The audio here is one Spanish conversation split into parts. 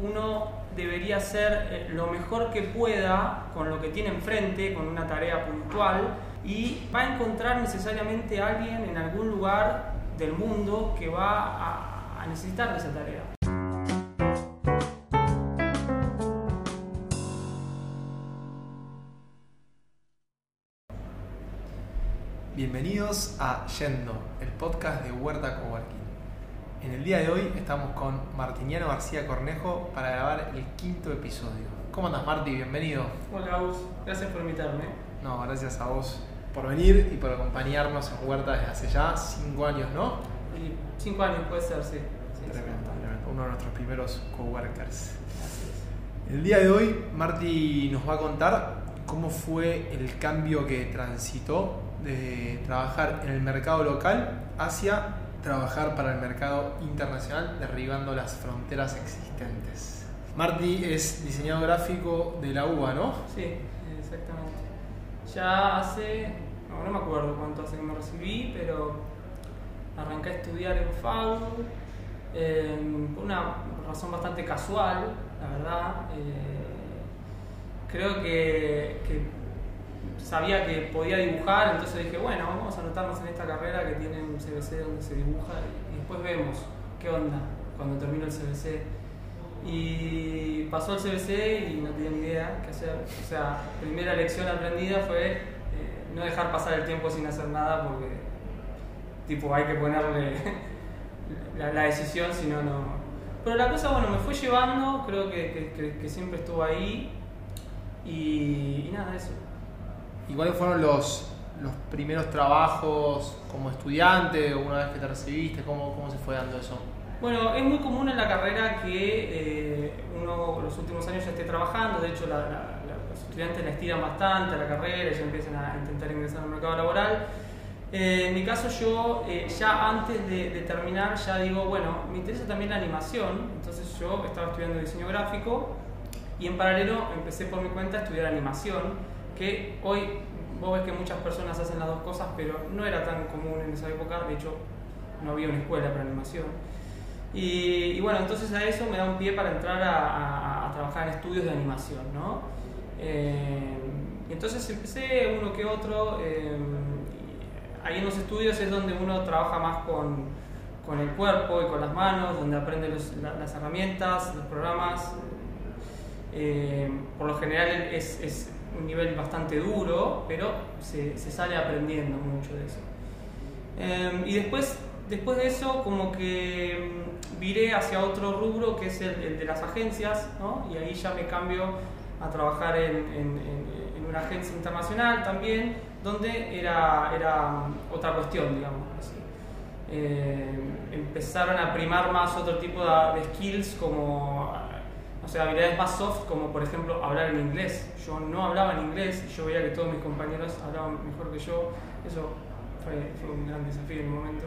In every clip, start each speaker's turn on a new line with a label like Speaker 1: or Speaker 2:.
Speaker 1: uno debería hacer eh, lo mejor que pueda con lo que tiene enfrente, con una tarea puntual, y va a encontrar necesariamente a alguien en algún lugar del mundo que va a, a necesitar de esa tarea.
Speaker 2: Bienvenidos a Yendo, el podcast de Huerta Coworking. En el día de hoy estamos con Martiniano García Cornejo para grabar el quinto episodio. ¿Cómo andas, Marti? Bienvenido.
Speaker 1: Hola, Gus. Gracias por invitarme.
Speaker 2: No, gracias a vos por venir y por acompañarnos en Huerta desde hace ya cinco años, ¿no?
Speaker 1: Y cinco años puede ser, sí. Sí,
Speaker 2: Tremendo, tremendo. Uno de nuestros primeros coworkers. El día de hoy, Marti nos va a contar cómo fue el cambio que transitó de trabajar en el mercado local hacia trabajar para el mercado internacional, derribando las fronteras existentes. Marti es diseñador gráfico de la UBA, ¿no?
Speaker 1: Sí, exactamente. Ya hace, no, me acuerdo cuánto hace que me recibí, pero arranqué a estudiar en FAU por una razón bastante casual, la verdad. Eh, creo que sabía que podía dibujar, entonces dije, bueno, vamos a anotarnos en esta carrera que tiene un CBC donde se dibuja y después vemos qué onda cuando termino el CBC. Y pasó el CBC y no tenía ni idea qué hacer. O sea, primera lección aprendida fue eh, no dejar pasar el tiempo sin hacer nada porque, tipo, hay que ponerle la, la decisión, si no, no. Pero la cosa, bueno, me fue llevando, creo que, que- siempre estuvo ahí y nada, eso.
Speaker 2: ¿Y cuáles fueron los, los primeros trabajos como estudiante, una vez que te recibiste? ¿Cómo, cómo se fue dando eso?
Speaker 1: Bueno, es muy común en la carrera que eh, uno los últimos años ya esté trabajando, de hecho la- la- la- los estudiantes la estiran bastante a la carrera ya empiezan a intentar ingresar al mercado laboral. Eh, en mi caso yo eh, ya antes de, de terminar ya digo, bueno, me interesa también la animación, entonces yo estaba estudiando diseño gráfico y en paralelo empecé por mi cuenta a estudiar animación, que hoy vos ves que muchas personas hacen las dos cosas, pero no era tan común en esa época, de hecho no había una escuela para animación. Y, y bueno, entonces a eso me da un pie para entrar a, a- a trabajar en estudios de animación, ¿no? Eh, entonces empecé uno que otro, eh, ahí en los estudios es donde uno trabaja más con, con el cuerpo y con las manos, donde aprende los- la- las herramientas, los programas. Eh, por lo general es, es un nivel bastante duro, pero se, sale aprendiendo mucho de eso. Eh, y después, después de eso, como que mm, viré hacia otro rubro que es el, de las agencias, ¿no? y ahí ya me cambio a trabajar en, en- una agencia internacional también, donde era, era mm, otra cuestión, digamos así. Eh, empezaron a primar más otro tipo de, de skills como, o sea, habilidades más soft, como por ejemplo hablar en inglés. Yo no hablaba en inglés y yo veía que todos mis compañeros hablaban mejor que yo. Eso fue, un gran desafío en el momento.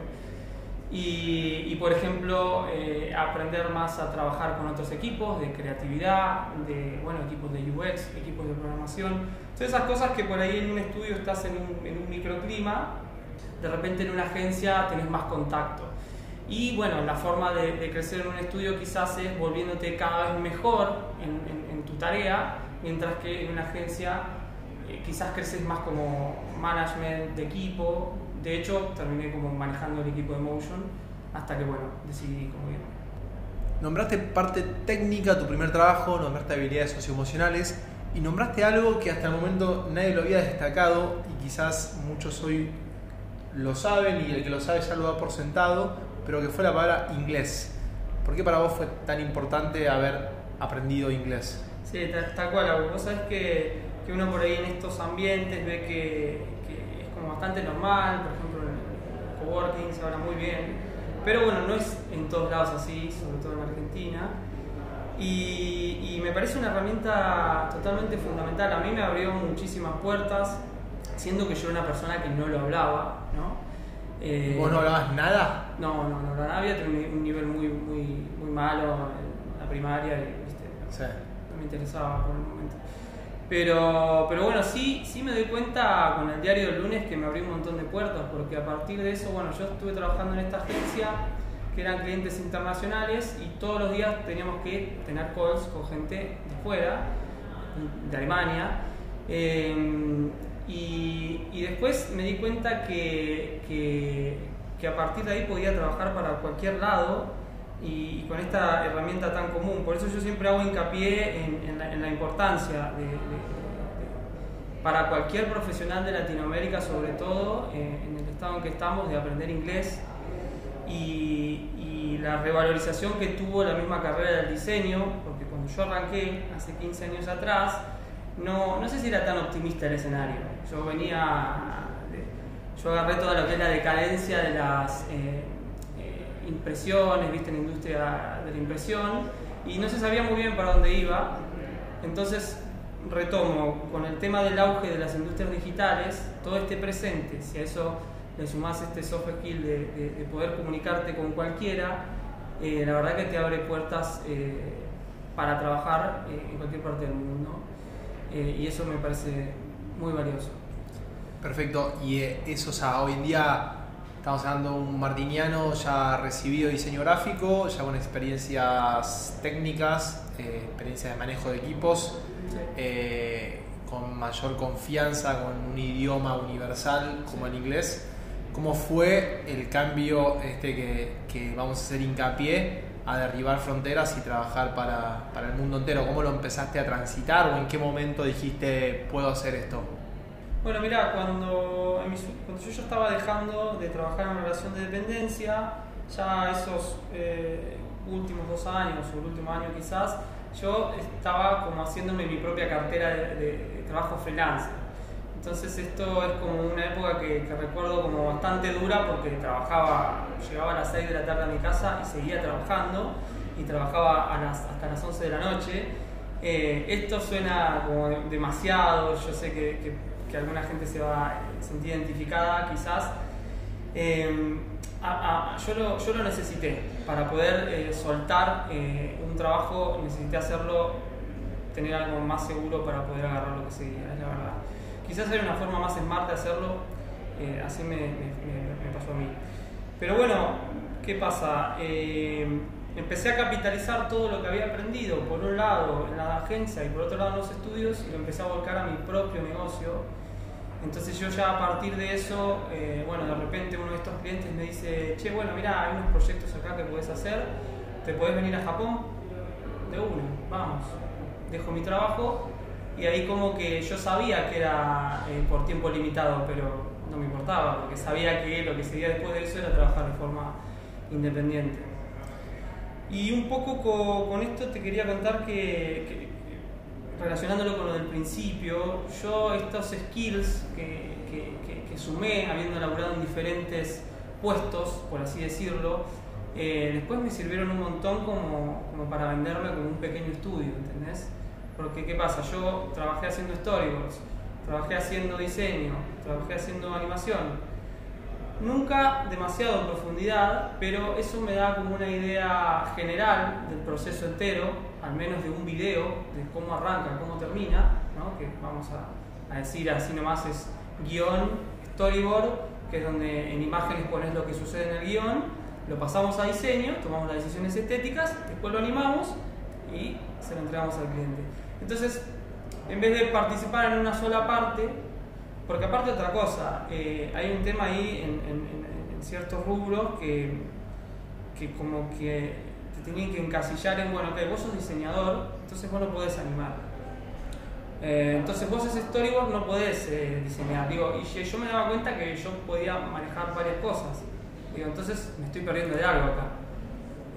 Speaker 1: Y, y, por ejemplo, eh, aprender más a trabajar con otros equipos de creatividad, de bueno, equipos de UX, equipos de programación. Todas esas cosas que por ahí en un estudio estás en un, en un microclima, de repente en una agencia tenés más contacto. Y bueno, la forma de, de crecer en un estudio quizás es volviéndote cada vez mejor en, en- en tu tarea, mientras que en una agencia eh, quizás creces más como management de equipo. De hecho, terminé como manejando el equipo de Motion hasta que, bueno, decidí como irme.
Speaker 2: Nombraste parte técnica, tu primer trabajo, nombraste habilidades socioemocionales y nombraste algo que hasta el momento nadie lo había destacado y quizás muchos hoy lo saben y el que lo sabe ya lo da por sentado, pero que fue la palabra inglés. ¿Por qué para vos fue tan importante haber aprendido inglés?
Speaker 1: Sí, tal, tal cual. Vos sabés que, que uno por ahí en estos ambientes ve que, que es como bastante normal, por ejemplo en el coworking se habla muy bien, pero bueno, no es en todos lados así, sobre todo en Argentina. Y, y me parece una herramienta totalmente fundamental. A mí me abrió muchísimas puertas, siendo que yo era una persona que no lo hablaba, ¿no? Eh,
Speaker 2: ¿Vos no hablabas nada?
Speaker 1: No, no, no, la había tenido un nivel muy, muy, muy malo en la primaria y, ¿viste?
Speaker 2: Sí.
Speaker 1: no me interesaba por el momento. Pero, pero bueno, sí, sí me doy cuenta con el diario del lunes que me abrió un montón de puertas, porque a partir de eso, bueno, yo estuve trabajando en esta agencia que eran clientes internacionales y todos los días teníamos que tener calls con gente de fuera, de Alemania. Eh, después me di cuenta que, que, a partir de ahí podía trabajar para cualquier lado y, con esta herramienta tan común. Por eso yo siempre hago hincapié en, la, importancia de, para cualquier profesional de Latinoamérica, sobre todo eh, en el estado en que estamos, de aprender inglés y, la revalorización que tuvo la misma carrera del diseño, porque cuando yo arranqué hace 15 años atrás, no, no sé si era tan optimista el escenario. Yo venía, yo agarré toda lo que es la decadencia de las eh, eh, impresiones, viste, en la industria de la impresión, y no se sabía muy bien para dónde iba. Entonces retomo con el tema del auge de las industrias digitales, todo este presente, si a eso le sumás este soft skill de, poder comunicarte con cualquiera, eh, la verdad que te abre puertas para trabajar en cualquier parte del mundo. Eh, y eso me parece muy valioso.
Speaker 2: Perfecto, y eh, eso, o sea, hoy en día estamos hablando de un martiniano ya recibido diseño gráfico, ya con experiencias técnicas, eh, experiencia de manejo de equipos, con mayor confianza, con un idioma universal como el inglés. ¿Cómo fue el cambio este que, que vamos a hacer hincapié a derribar fronteras y trabajar para, para, el mundo entero? ¿Cómo lo empezaste a transitar o en qué momento dijiste puedo hacer esto?
Speaker 1: Bueno, mira, cuando, cuando yo ya estaba dejando de trabajar en relación de dependencia, ya esos eh, últimos dos años o el último año quizás, yo estaba como haciéndome mi propia cartera de, de trabajo freelance entonces esto es como una época que, recuerdo como bastante dura porque trabajaba, llegaba a las 6 de la tarde a mi casa y seguía trabajando y trabajaba hasta las 11 de la noche. Eh, esto suena como demasiado, yo sé que, alguna gente se va a sentir identificada quizás. Eh, yo, lo, yo, lo, necesité para poder eh, soltar un trabajo, necesité hacerlo, tener algo más seguro para poder agarrar lo que seguía, es la verdad. Quizás hay una forma más smart de hacerlo, eh, así me, pasó a mí. Pero bueno, ¿qué pasa? Eh, empecé a capitalizar todo lo que había aprendido, por un lado en la agencia y por otro lado en los estudios, y lo empecé a volcar a mi propio negocio. Entonces yo ya a partir de eso, eh, bueno, de repente uno de estos clientes me dice, che, bueno, mira, hay unos proyectos acá que puedes hacer, te puedes venir a Japón, de uno, vamos. Dejo mi trabajo y ahí como que yo sabía que era eh, por tiempo limitado, pero no me importaba, porque sabía que lo que seguía después de eso era trabajar de forma independiente. Y un poco con, esto te quería contar que, relacionándolo con lo del principio, yo estos skills que, que sumé, habiendo elaborado en diferentes puestos, por así decirlo, eh, después me sirvieron un montón como, como para venderme como un pequeño estudio, ¿entendés? Porque, ¿qué pasa? Yo trabajé haciendo storyboards, trabajé haciendo diseño, trabajé haciendo animación. Nunca demasiado en profundidad, pero eso me da como una idea general del proceso entero, al menos de un video, de cómo arranca, cómo termina, que vamos a, a decir así nomás es guion, storyboard, que es donde en imágenes pones lo que sucede en el guion, lo pasamos a diseño, tomamos las decisiones estéticas, después lo animamos y se lo entregamos al cliente. Entonces, en vez de participar en una sola parte, porque aparte otra cosa, eh, hay un tema ahí en, ciertos rubros que, que, como que te tienen que encasillar en, bueno, ok, vos sos diseñador, entonces vos no podés animar. Eh, entonces vos ese storyboard no podés eh, diseñar. Digo, y yo me daba cuenta que yo podía manejar varias cosas. Digo, entonces me estoy perdiendo de algo acá.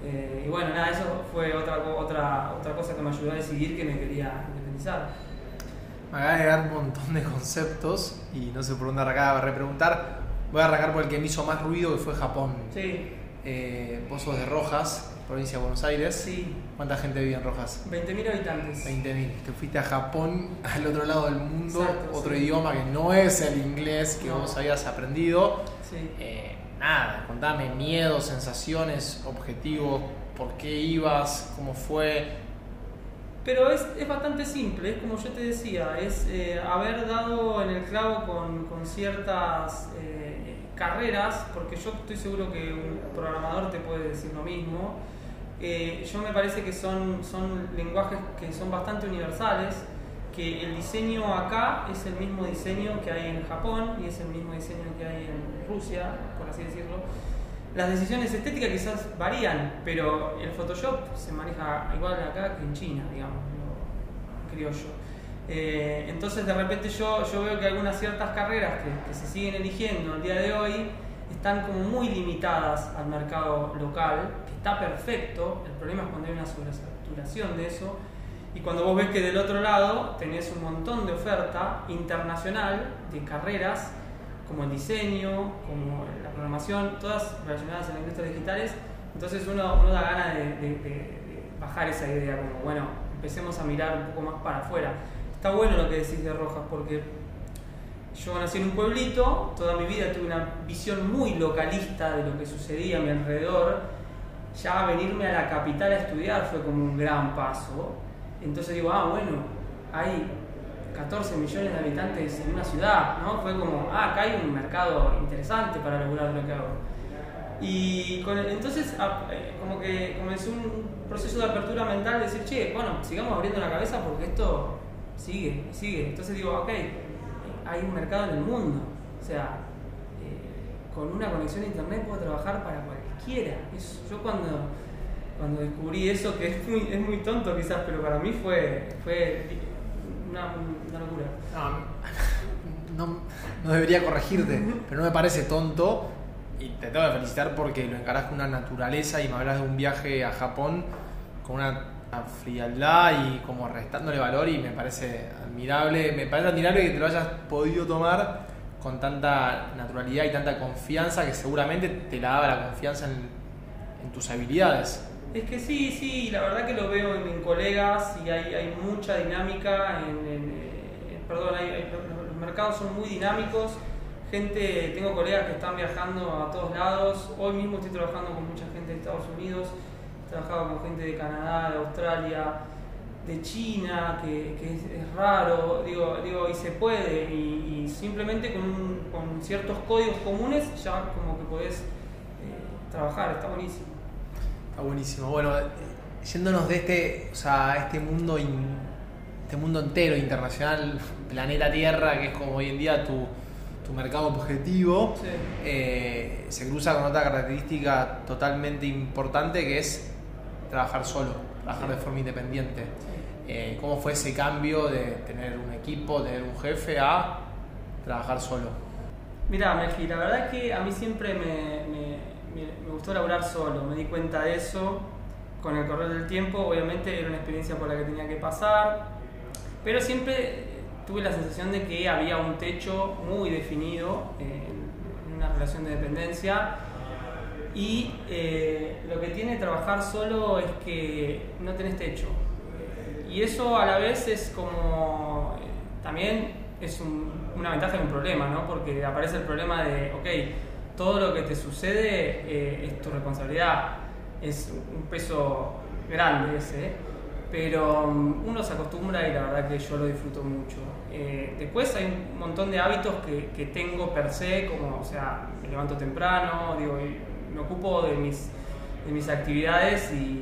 Speaker 1: Eh, y bueno, nada, eso fue otra, otra, otra cosa que me ayudó a decidir que me quería independizar.
Speaker 2: Me acaba de llegar un montón de conceptos y no sé por dónde arrancar a repreguntar. Voy a arrancar por el que me hizo más ruido, que fue Japón.
Speaker 1: Sí.
Speaker 2: Eh, vos sos de Rojas, provincia de Buenos Aires.
Speaker 1: Sí.
Speaker 2: ¿Cuánta gente vive en Rojas?
Speaker 1: 20.000 habitantes.
Speaker 2: 20.000. Te fuiste a Japón, al otro lado del mundo, otro idioma que no es el inglés que vos habías aprendido.
Speaker 1: Sí.
Speaker 2: Eh, nada, contame miedos, sensaciones, objetivos, por qué ibas, cómo fue.
Speaker 1: Pero es, es bastante simple, es como yo te decía, es eh, haber dado en el clavo con, con ciertas, eh, carreras, porque yo estoy seguro que un programador te puede decir lo mismo, eh, yo me parece que son, son lenguajes que son bastante universales, que el diseño acá es el mismo diseño que hay en Japón y es el mismo diseño que hay en Rusia, por así decirlo. Las decisiones estéticas quizás varían, pero el Photoshop se maneja igual acá que en China, digamos, creo yo. Eh, entonces de repente yo, yo veo que algunas ciertas carreras que, que se siguen eligiendo al día de hoy están como muy limitadas al mercado local, que está perfecto, el problema es cuando hay una sobresaturación de eso, y cuando vos ves que del otro lado tenés un montón de oferta internacional de carreras como el diseño, como la programación, todas relacionadas a las industrias digitales, entonces uno, da ganas de, de, bajar esa idea, como bueno, empecemos a mirar un poco más para afuera. Está bueno lo que decís de Rojas, porque yo nací en un pueblito, toda mi vida tuve una visión muy localista de lo que sucedía a mi alrededor. Ya venirme a la capital a estudiar fue como un gran paso. Entonces digo, ah, bueno, hay 14 millones de habitantes en una ciudad, ¿no? Fue como, ah, acá hay un mercado interesante para lograr lo que hago. Y con entonces eh, como que comenzó un proceso de apertura mental de decir, che, bueno, sigamos abriendo la cabeza porque esto sigue, sigue. Entonces digo, ok, hay un mercado en el mundo. O sea, eh, con una conexión a internet puedo trabajar para cualquiera. yo cuando, cuando descubrí eso, que es muy, es muy tonto quizás, pero para mí fue, fue una, locura.
Speaker 2: No, no, debería corregirte, pero no me parece tonto. Y te tengo que felicitar porque lo encarás con una naturaleza y me hablas de un viaje a Japón con una frialdad y como restándole valor y me parece admirable, me parece admirable que te lo hayas podido tomar con tanta naturalidad y tanta confianza que seguramente te la daba la confianza en, tus habilidades.
Speaker 1: Es que sí, sí, la verdad que lo veo en, colegas y hay, hay, mucha dinámica, en, perdón, los mercados son muy dinámicos, gente, tengo colegas que están viajando a todos lados, hoy mismo estoy trabajando con mucha gente de Estados Unidos, trabajaba con gente de Canadá, de Australia, de China, que, es, raro, digo, digo, y se puede, y, simplemente con, con, ciertos códigos comunes ya como que podés eh, trabajar, está buenísimo.
Speaker 2: Está buenísimo. Bueno, yéndonos de este, o sea, este mundo, este mundo entero, internacional, planeta Tierra, que es como hoy en día tu, tu mercado objetivo, eh, se cruza con otra característica totalmente importante que es trabajar solo, trabajar de forma independiente. Eh, ¿Cómo fue ese cambio de tener un equipo, tener un jefe a trabajar solo?
Speaker 1: Mira, Melqui, la verdad es que a mí siempre me, me, gustó laburar solo, me di cuenta de eso con el correr del tiempo, obviamente era una experiencia por la que tenía que pasar, pero siempre tuve la sensación de que había un techo muy definido en una relación de dependencia y eh, lo que tiene trabajar solo es que no tenés techo. Y eso a la vez es como. Eh, también es una ventaja y un problema, ¿no? Porque aparece el problema de, ok, todo lo que te sucede eh, es tu responsabilidad. Es un peso grande ese, pero mm, uno se acostumbra y la verdad que yo lo disfruto mucho. después hay un montón de hábitos que, que, tengo per se, como, o sea, me levanto temprano, digo, me ocupo de mis, de mis actividades y,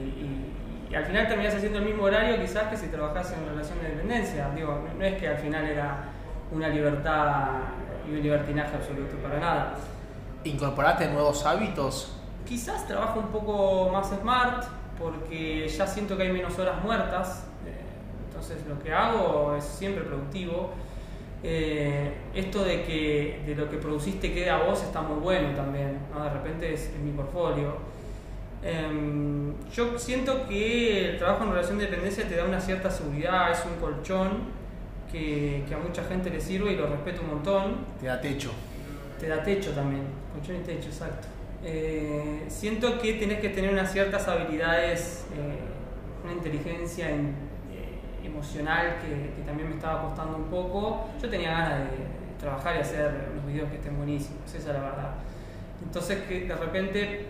Speaker 1: al final terminás haciendo el mismo horario quizás que si trabajas en relación de dependencia. Digo, no es que al final era una libertad y un libertinaje absoluto, para nada.
Speaker 2: ¿Incorporaste nuevos hábitos?
Speaker 1: Quizás trabajo un poco más smart porque ya siento que hay menos horas muertas, eh, entonces lo que hago es siempre productivo. Eh, esto de que de lo que produciste quede a vos está muy bueno también, de repente es, mi portfolio. Em, yo siento que el trabajo en relación de dependencia te da una cierta seguridad, es un colchón que, a mucha gente le sirve y lo respeto un montón.
Speaker 2: Te da techo.
Speaker 1: Te da techo también, colchón y techo, exacto. Eh, siento que tenés que tener unas ciertas habilidades, eh, una inteligencia en emocional que, también me estaba costando un poco, yo tenía ganas de trabajar y hacer unos videos que estén buenísimos, esa es la verdad. Entonces que de repente,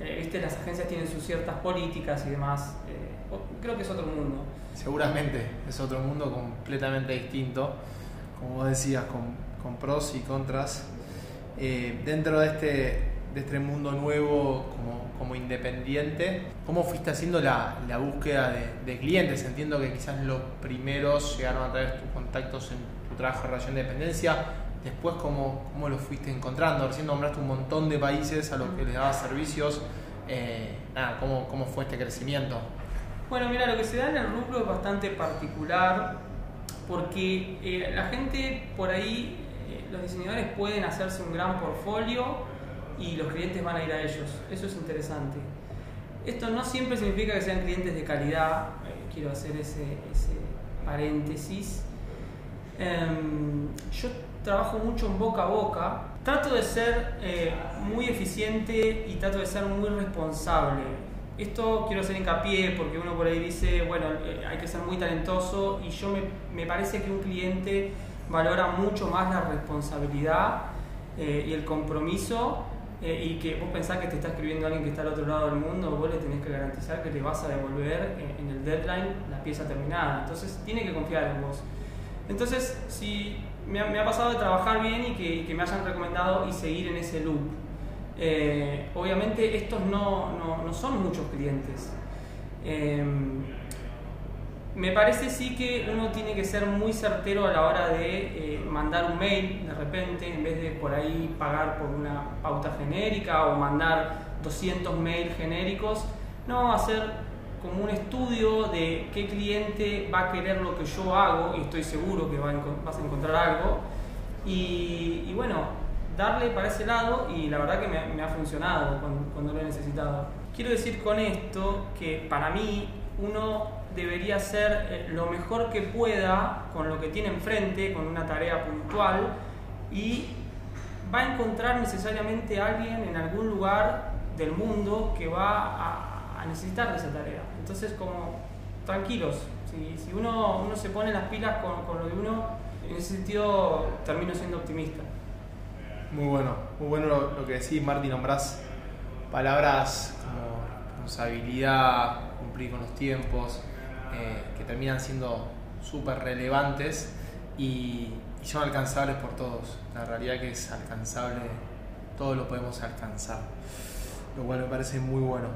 Speaker 1: eh, viste, las agencias tienen sus ciertas políticas y demás, eh, creo que es otro mundo.
Speaker 2: Seguramente es otro mundo completamente distinto, como vos decías, con, pros y contras. Eh, dentro de este, de este mundo nuevo como, como independiente, ¿cómo fuiste haciendo la, la búsqueda de, clientes? Entiendo que quizás los primeros llegaron a través de tus contactos en tu trabajo de relación de dependencia. Después, ¿cómo, ¿cómo lo fuiste encontrando? Recién nombraste un montón de países a los que les dabas servicios. Eh, nada, ¿cómo, ¿Cómo fue este crecimiento?
Speaker 1: Bueno, mira, lo que se da en el rubro es bastante particular porque eh, la gente por ahí, eh, los diseñadores pueden hacerse un gran portfolio y los clientes van a ir a ellos. Eso es interesante. Esto no siempre significa que sean clientes de calidad, eh, quiero hacer ese, paréntesis. Em, yo trabajo mucho en boca a boca, trato de ser eh, muy eficiente y trato de ser muy responsable. Esto quiero hacer hincapié porque uno por ahí dice, bueno, eh, hay que ser muy talentoso y yo me, me, parece que un cliente valora mucho más la responsabilidad y el compromiso eh, y que vos pensás que te está escribiendo alguien que está al otro lado del mundo, vos le tenés que garantizar que te vas a devolver en, en el deadline la pieza terminada. Entonces tiene que confiar en vos. Entonces, si me ha, pasado de trabajar bien y que, me hayan recomendado y seguir en ese loop. Eh, obviamente estos no, no, no, son muchos clientes. Me parece sí que uno tiene que ser muy certero a la hora de eh, mandar un mail de repente, en vez de por ahí pagar por una pauta genérica o mandar 200 mails genéricos, no hacer como un estudio de qué cliente va a querer lo que yo hago y estoy seguro que va a vas a encontrar algo y, y, bueno, darle para ese lado y la verdad que me, me ha funcionado cuando, cuando, lo he necesitado. Quiero decir con esto que para mí uno debería hacer eh, lo mejor que pueda con lo que tiene enfrente, con una tarea puntual y va a encontrar necesariamente alguien en algún lugar del mundo que va a, a necesitar de esa tarea. Entonces, como tranquilos, si, uno, uno, se pone las pilas con, lo de uno, en ese sentido termino siendo optimista.
Speaker 2: Muy bueno, muy bueno lo, lo que decís, Martín, nombrás palabras como responsabilidad, cumplir con los tiempos, eh, que terminan siendo súper relevantes y, y, son alcanzables por todos. La realidad que es alcanzable, todo lo podemos alcanzar. Lo cual me parece muy bueno.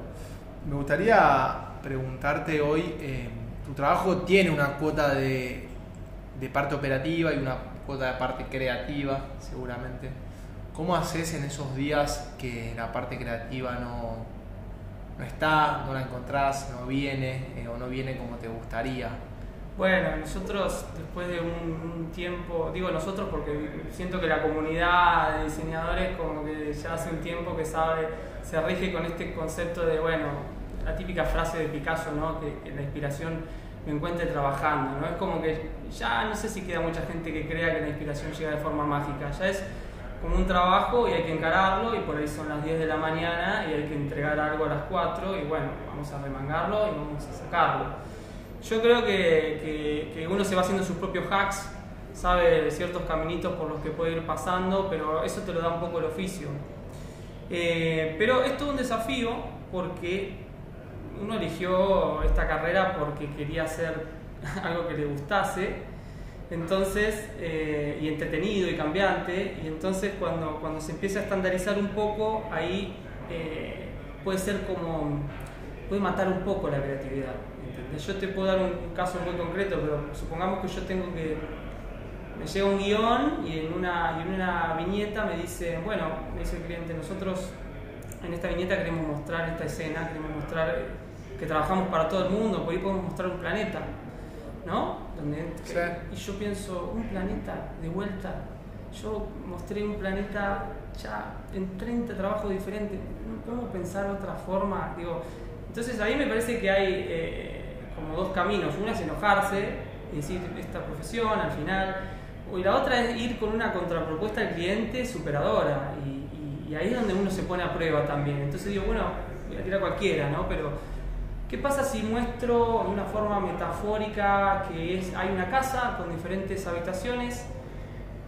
Speaker 2: Me gustaría preguntarte hoy, eh, tu trabajo tiene una cuota de, parte operativa y una cuota de parte creativa, seguramente. ¿Cómo haces en esos días que la parte creativa no, no está, no la encontrás, no viene eh, o no viene como te gustaría?
Speaker 1: Bueno, nosotros después de un, tiempo, digo nosotros porque siento que la comunidad de diseñadores como que ya hace un tiempo que sabe, se rige con este concepto de, bueno, la típica frase de Picasso, ¿no? que, que la inspiración me encuentre trabajando, ¿no? Es como que ya no sé si queda mucha gente que crea que la inspiración llega de forma mágica, ya es como un trabajo y hay que encararlo y por ahí son las 10 de la mañana y hay que entregar algo a las 4 y bueno, vamos a remangarlo y vamos a sacarlo. Yo creo que, que, uno se va haciendo sus propios hacks, sabe ciertos caminitos por los que puede ir pasando, pero eso te lo da un poco el oficio. Eh, pero es todo un desafío porque uno eligió esta carrera porque quería hacer algo que le gustase entonces, eh, y entretenido y cambiante, y entonces cuando, cuando se empieza a estandarizar un poco, ahí eh, puede ser como, puede matar un poco la creatividad. ¿entendés? Yo te puedo dar un, caso muy concreto, pero supongamos que yo tengo que, me llega un guion y en una, y en una viñeta me dice, bueno, me dice el cliente, nosotros en esta viñeta queremos mostrar esta escena, queremos mostrar que trabajamos para todo el mundo, por ahí podemos mostrar un planeta ¿no? Sí. Y yo pienso, un planeta de vuelta. Yo mostré un planeta ya en 30 trabajos diferentes. No podemos pensar otra forma. Digo, entonces ahí me parece que hay eh, como dos caminos. Una es enojarse y decir esta profesión al final. Y la otra es ir con una contrapropuesta al cliente superadora. Y, y, y ahí es donde uno se pone a prueba también. Entonces digo, bueno, voy a tirar cualquiera, ¿no? Pero ¿Qué pasa si muestro de una forma metafórica que es, hay una casa con diferentes habitaciones?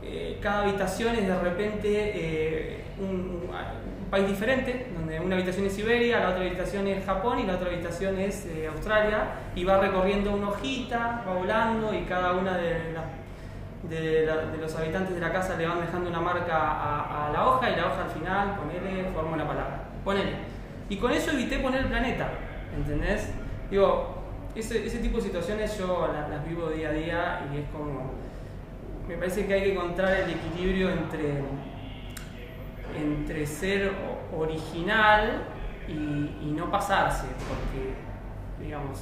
Speaker 1: Eh, cada habitación es de repente eh, un, país diferente, donde una habitación es Siberia, la otra habitación es Japón y la otra habitación es eh, Australia, y va recorriendo una hojita, va volando y cada una de, los habitantes de la casa le van dejando una marca a, la hoja y la hoja al final, ponele, forma una palabra. Ponele. Y con eso evité poner el planeta, ¿entendés? Digo, ese, ese tipo de situaciones yo las, vivo día a día y es como. Me parece que hay que encontrar el equilibrio entre, entre ser original y, no pasarse, porque, digamos,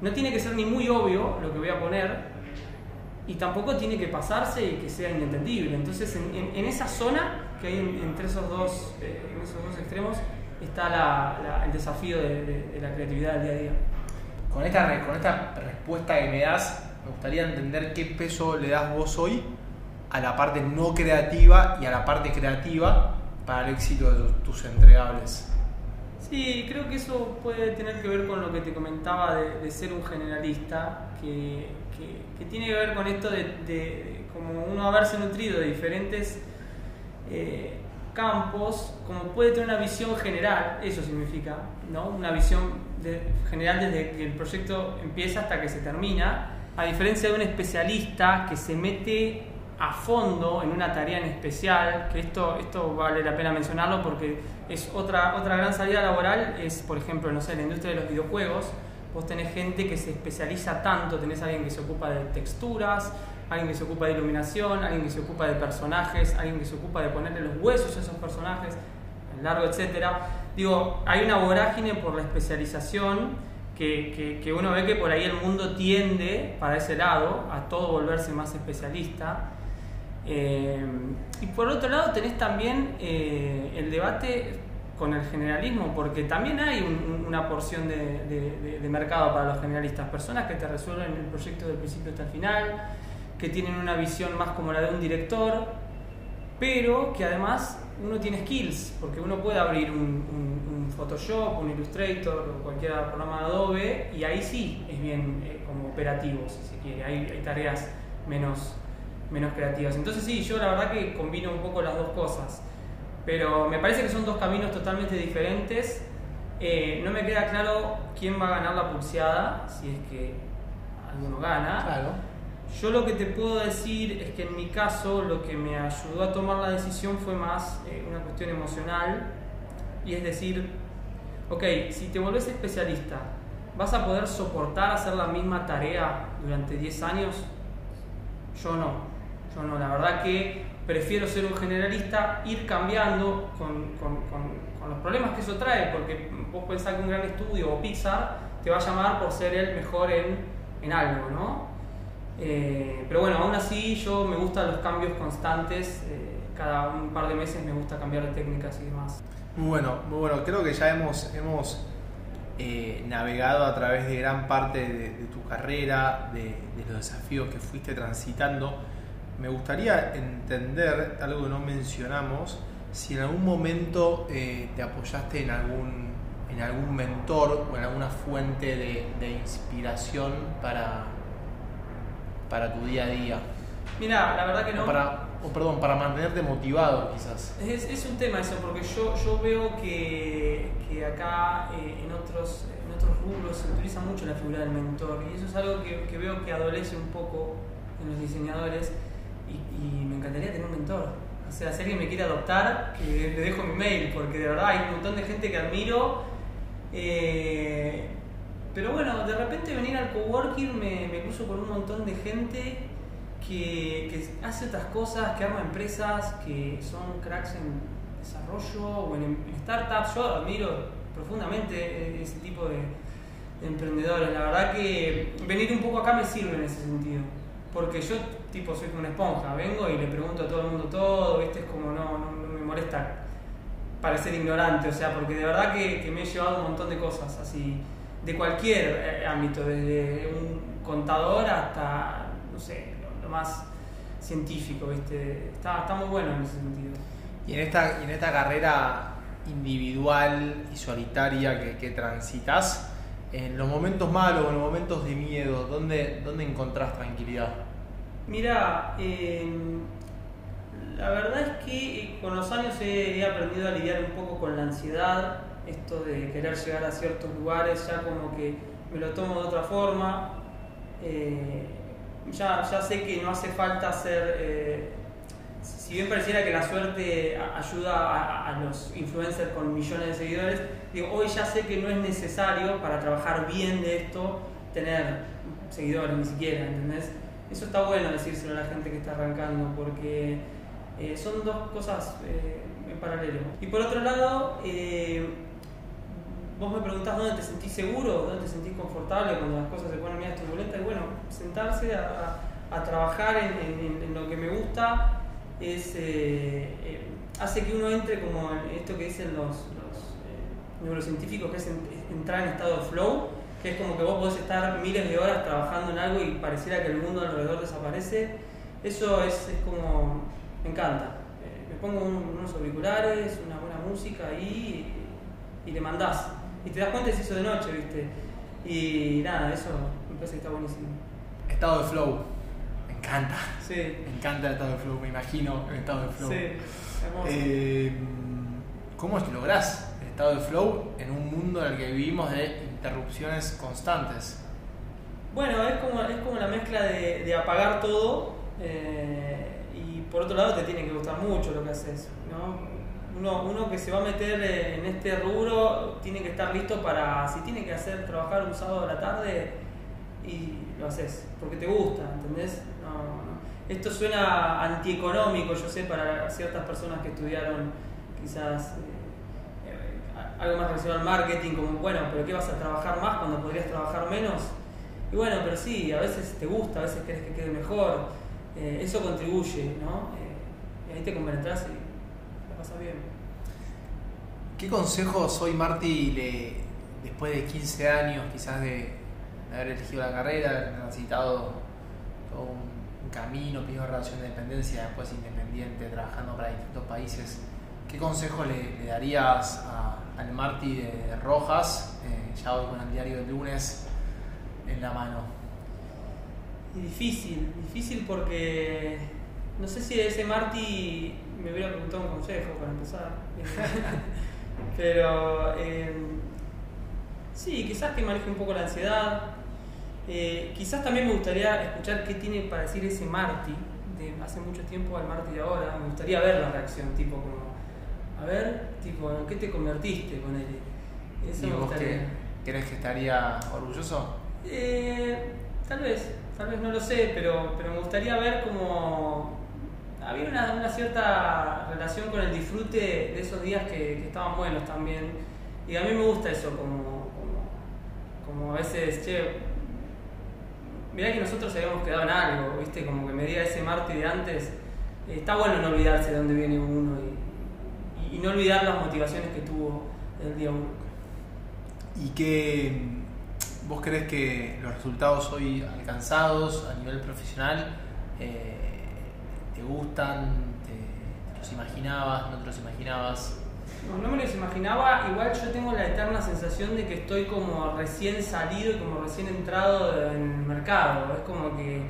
Speaker 1: no tiene que ser ni muy obvio lo que voy a poner y tampoco tiene que pasarse y que sea inentendible. Entonces, en, esa zona que hay entre esos dos, eh, en esos dos extremos está el desafío de, la creatividad del día a día.
Speaker 2: Con esta, con esta respuesta que me das, me gustaría entender qué peso le das vos hoy a la parte no creativa y a la parte creativa para el éxito de tus entregables.
Speaker 1: Sí, creo que eso puede tener que ver con lo que te comentaba de, ser un generalista, que, tiene que ver con esto de, como uno haberse nutrido de diferentes eh, campos, como puede tener una visión general, eso significa, ¿no? Una visión general desde que el proyecto empieza hasta que se termina, a diferencia de un especialista que se mete a fondo en una tarea en especial, que esto, esto vale la pena mencionarlo porque es otra, otra gran salida laboral, es por ejemplo, no sé, la industria de los videojuegos, vos tenés gente que se especializa tanto, tenés alguien que se ocupa de texturas, alguien que se ocupa de iluminación, alguien que se ocupa de personajes, alguien que se ocupa de ponerle los huesos a esos personajes, largo, etcétera. Digo, hay una vorágine por la especialización que, que, que, uno ve que por ahí el mundo tiende para ese lado a todo volverse más especialista eh, y por otro lado tenés también eh, el debate con el generalismo, porque también hay una porción de, mercado para los generalistas, personas que te resuelven el proyecto del principio hasta el final, que tienen una visión más como la de un director, pero que además uno tiene skills, porque uno puede abrir un, Photoshop, un Illustrator o cualquier programa de Adobe y ahí sí es bien eh, como operativo, si se quiere, hay tareas menos menos creativas. Entonces sí, yo la verdad que combino un poco las dos cosas, pero me parece que son dos caminos totalmente diferentes. Eh, no me queda claro quién va a ganar la pulseada, si es que alguno gana.
Speaker 2: Claro.
Speaker 1: Yo lo que te puedo decir es que en mi caso lo que me ayudó a tomar la decisión fue más eh, una cuestión emocional y es decir, ok, si te volvés especialista, ¿vas a poder soportar hacer la misma tarea durante 10 años? Yo no. Yo no, la verdad que prefiero ser un generalista, ir cambiando con, con, con, los problemas que eso trae, porque vos pensás que un gran estudio o Pixar te va a llamar por ser el mejor en, en algo, ¿no? Eh, pero bueno, aún así yo me gustan los cambios constantes, eh, cada un par de meses me gusta cambiar de técnicas y demás.
Speaker 2: Muy bueno, muy bueno, creo que ya hemos, hemos eh, navegado a través de gran parte de, de tu carrera, de, de los desafíos que fuiste transitando me gustaría entender algo que no mencionamos, si en algún momento eh, te apoyaste en algún, en algún mentor o en alguna fuente de, inspiración para, para tu día a día.
Speaker 1: Mira, la verdad que no.
Speaker 2: O para, perdón, para mantenerte motivado quizás.
Speaker 1: Es, es, un tema eso, porque yo, yo veo que, que acá eh, en, otros, en otros rubros se utiliza mucho la figura del mentor y eso es algo que, que veo que adolece un poco en los diseñadores y, me encantaría tener un mentor. O sea, si alguien me quiere adoptar, que le dejo mi mail, porque de verdad hay un montón de gente que admiro. Eh, pero bueno, de repente venir al coworking me, me cruzo con un montón de gente que, que, hace otras cosas, que arma empresas, que son cracks en desarrollo o en, startups. Yo admiro profundamente ese tipo de, de emprendedores. La verdad que venir un poco acá me sirve en ese sentido. Porque yo tipo soy como una esponja, vengo y le pregunto a todo el mundo todo, ¿viste? Es como no, no, me molesta parecer ignorante, o sea, porque de verdad que, me he llevado un montón de cosas, así, de cualquier eh, ámbito, desde un contador hasta, no sé, lo, más científico, ¿viste? Está, está, muy bueno en ese sentido.
Speaker 2: Y en esta, en esta carrera individual y solitaria que, que transitas, en los momentos malos, en los momentos de miedo, ¿dónde, dónde encontrás tranquilidad?
Speaker 1: Mira, em, la verdad es que eh, con los años he, aprendido a lidiar un poco con la ansiedad, esto de querer llegar a ciertos lugares, ya como que me lo tomo de otra forma. Eh, ya, ya sé que no hace falta ser... Eh, si bien pareciera que la suerte ayuda a, los influencers con millones de seguidores, digo, hoy ya sé que no es necesario para trabajar bien de esto tener seguidores ni siquiera, ¿entendés? Eso está bueno decírselo a la gente que está arrancando porque eh, son dos cosas eh, en paralelo. Y por otro lado, vos me preguntás dónde te sentís seguro, dónde te sentís confortable cuando las cosas se ponen medio turbulentas. Y bueno, sentarse a, trabajar en, lo que me gusta es, hace que uno entre como en esto que dicen los, los neurocientíficos, que es entrar en estado de flow que es como que vos podés estar miles de horas trabajando en algo y pareciera que el mundo alrededor desaparece, eso es, como, me encanta. Eh, me pongo unos auriculares, una buena música ahí y, le mandás. Y te das cuenta que se hizo de noche, ¿viste? Y nada, eso me parece que está buenísimo.
Speaker 2: Estado de flow. Me encanta.
Speaker 1: Sí.
Speaker 2: Me encanta el estado de flow, me imagino el estado de flow.
Speaker 1: Sí, hermoso.
Speaker 2: Eh, ¿Cómo lográs el estado de flow en un mundo en el que vivimos de interrupciones constantes.
Speaker 1: Bueno, es como, es como la mezcla de, apagar todo eh, y por otro lado te tiene que gustar mucho lo que haces. ¿no? Uno, uno, que se va a meter en este rubro tiene que estar listo para, si tiene que hacer trabajar un sábado a la tarde, y lo haces, porque te gusta, ¿entendés? Esto suena antieconómico, yo sé, para ciertas personas que estudiaron quizás... Eh, algo más relacionado al marketing, como, bueno, pero ¿qué vas a trabajar más cuando podrías trabajar menos? Y bueno, pero sí, a veces te gusta, a veces querés que quede mejor, eh, eso contribuye, ¿no? Eh, ahí te compenetras y la pasas bien.
Speaker 2: ¿Qué consejos hoy Marty le, después de 15 años quizás de, haber elegido la carrera, haber transitado todo un, camino, primero relación de dependencia, después independiente, trabajando para distintos países, ¿qué consejo le darías a, al Marty de Rojas, eh, ya hoy con el diario del lunes en la mano?
Speaker 1: difícil, difícil porque no sé si ese Marty me hubiera preguntado un consejo para empezar. Pero eh, sí, quizás que maneje un poco la ansiedad. Eh, quizás también me gustaría escuchar qué tiene para decir ese Marty de hace mucho tiempo al Marty de ahora. Me gustaría ver la reacción, tipo como a ver, tipo, ¿en qué te convertiste con él?
Speaker 2: Eso ¿Y vos crees que estaría orgulloso?
Speaker 1: Eh, tal vez, tal vez no lo sé, pero, pero me gustaría ver cómo había una, cierta relación con el disfrute de esos días que, estaban buenos también. Y a mí me gusta eso, como, como, a veces, che, mirá que nosotros habíamos quedado en algo, ¿viste? Como que me diga ese Marte de antes. está bueno no olvidarse de dónde viene uno y, no olvidar las motivaciones que tuvo el día 1.
Speaker 2: ¿Y qué vos crees que los resultados hoy alcanzados a nivel profesional eh, te gustan? Te, los imaginabas? ¿No te los imaginabas?
Speaker 1: No, me los imaginaba. Igual yo tengo la eterna sensación de que estoy como recién salido y como recién entrado en el mercado. Es como que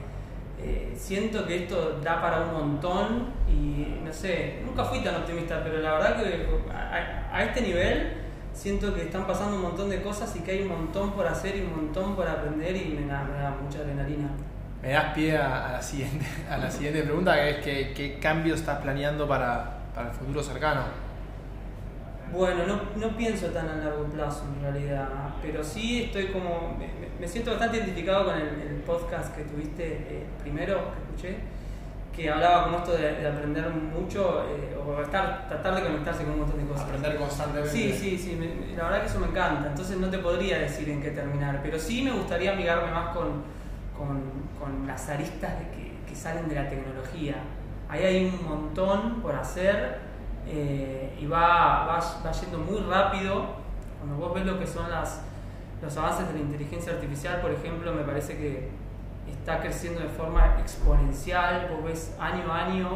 Speaker 1: eh, siento que esto da para un montón y no sé, nunca fui tan optimista, pero la verdad que a, este nivel siento que están pasando un montón de cosas y que hay un montón por hacer y un montón por aprender y me da mucha adrenalina.
Speaker 2: Me das pie a, la, siguiente, a la siguiente pregunta, que es que, qué cambios estás planeando para, para el futuro cercano.
Speaker 1: Bueno, no, no, pienso tan a largo plazo en realidad, pero sí estoy como, me, siento bastante identificado con el, podcast que tuviste eh, primero, que escuché, que hablaba con esto de, aprender mucho eh, o estar, tratar de conectarse con un montón de cosas.
Speaker 2: Aprender constantemente.
Speaker 1: Sí, sí, sí, la verdad que eso me encanta, entonces no te podría decir en qué terminar, pero sí me gustaría amigarme más con, con, las aristas que, salen de la tecnología. Ahí hay un montón por hacer eh, y va, va, va, yendo muy rápido. Cuando vos ves lo que son las, los avances de la inteligencia artificial, por ejemplo, me parece que está creciendo de forma exponencial. Vos ves año a año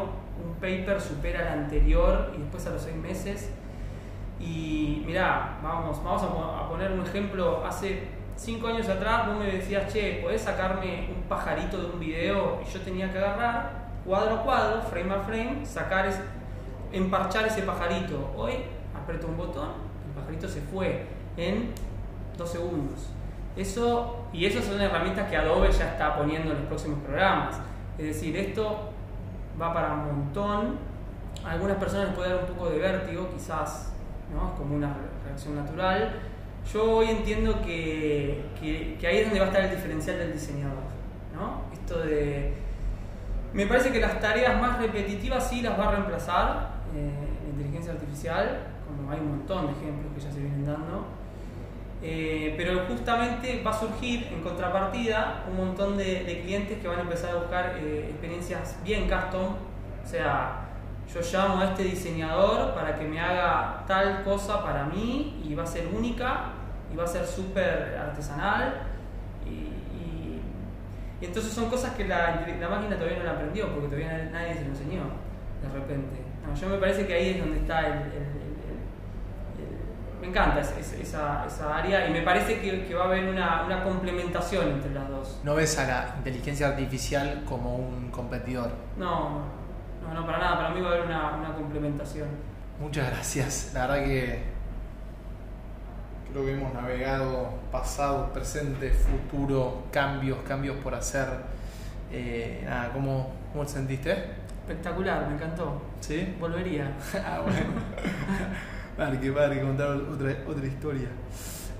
Speaker 1: un paper supera al anterior y después a los seis meses. Y mirá, vamos, vamos a, poner un ejemplo. Hace cinco años atrás vos me decías, che, ¿podés sacarme un pajarito de un video? Y yo tenía que agarrar cuadro a cuadro, frame a frame, sacar ese emparchar ese pajarito. Hoy aprieto un botón, el pajarito se fue en dos segundos. Eso, y esas son herramientas que Adobe ya está poniendo en los próximos programas. Es decir, esto va para un montón. A algunas personas les puede dar un poco de vértigo, quizás, ¿no? Como una reacción natural. Yo hoy entiendo que, que, ahí es donde va a estar el diferencial del diseñador. ¿no? Esto de. Me parece que las tareas más repetitivas sí las va a reemplazar eh, la inteligencia artificial, como hay un montón de ejemplos que ya se vienen dando eh, pero justamente va a surgir en contrapartida un montón de, clientes que van a empezar a buscar eh, experiencias bien custom. O sea, yo llamo a este diseñador para que me haga tal cosa para mí y va a ser única y va a ser súper artesanal. Y, entonces son cosas que la, máquina todavía no la aprendió porque todavía nadie se lo enseñó de repente. yo me parece que ahí es donde está el me encanta esa, esa, área y me parece que, va a haber una, complementación entre las dos.
Speaker 2: ¿No ves a la inteligencia artificial como un competidor?
Speaker 1: No, no, no para nada, para mí va a haber una, complementación.
Speaker 2: Muchas gracias, la verdad que creo que hemos navegado pasado, presente, futuro, cambios, cambios por hacer. Eh, nada, ¿cómo, ¿cómo te sentiste?
Speaker 1: Espectacular, me encantó.
Speaker 2: ¿Sí?
Speaker 1: Volvería.
Speaker 2: ah, bueno. Vale, que padre contar otra, otra historia.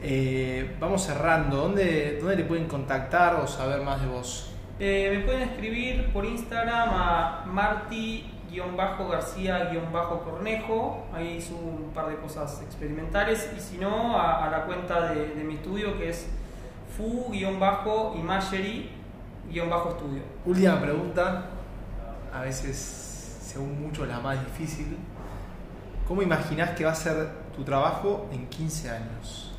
Speaker 2: Eh, vamos cerrando. ¿Dónde, ¿Dónde te pueden contactar o saber más de vos?
Speaker 1: Eh, me pueden escribir por Instagram a marti-garcía-cornejo. Ahí hice un par de cosas experimentales. Y si no, a, la cuenta de, mi estudio que es fu-imagery-estudio.
Speaker 2: Última pregunta. A veces, según mucho, la más difícil. ¿Cómo imaginás que va a ser tu trabajo en 15 años?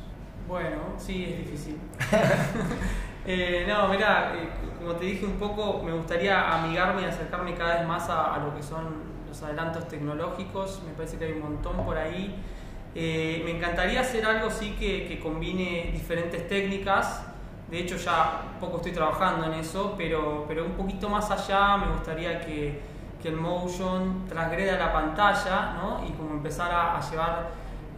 Speaker 1: Bueno, sí, es difícil. Eh, no, mira, eh, como te dije un poco, me gustaría amigarme y acercarme cada vez más a, lo que son los adelantos tecnológicos. Me parece que hay un montón por ahí. Eh, me encantaría hacer algo sí que, combine diferentes técnicas. De hecho, ya poco estoy trabajando en eso, pero, pero un poquito más allá me gustaría que que el motion transgreda la pantalla ¿no? y como empezar a, llevar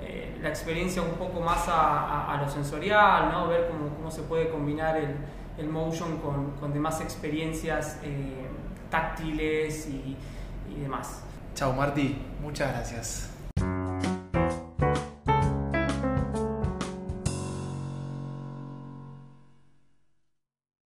Speaker 1: eh, la experiencia un poco más a, lo sensorial, ¿no? ver cómo, cómo, se puede combinar el, el motion con, con, demás experiencias eh, táctiles y, y demás.
Speaker 2: Chao Marti, muchas gracias.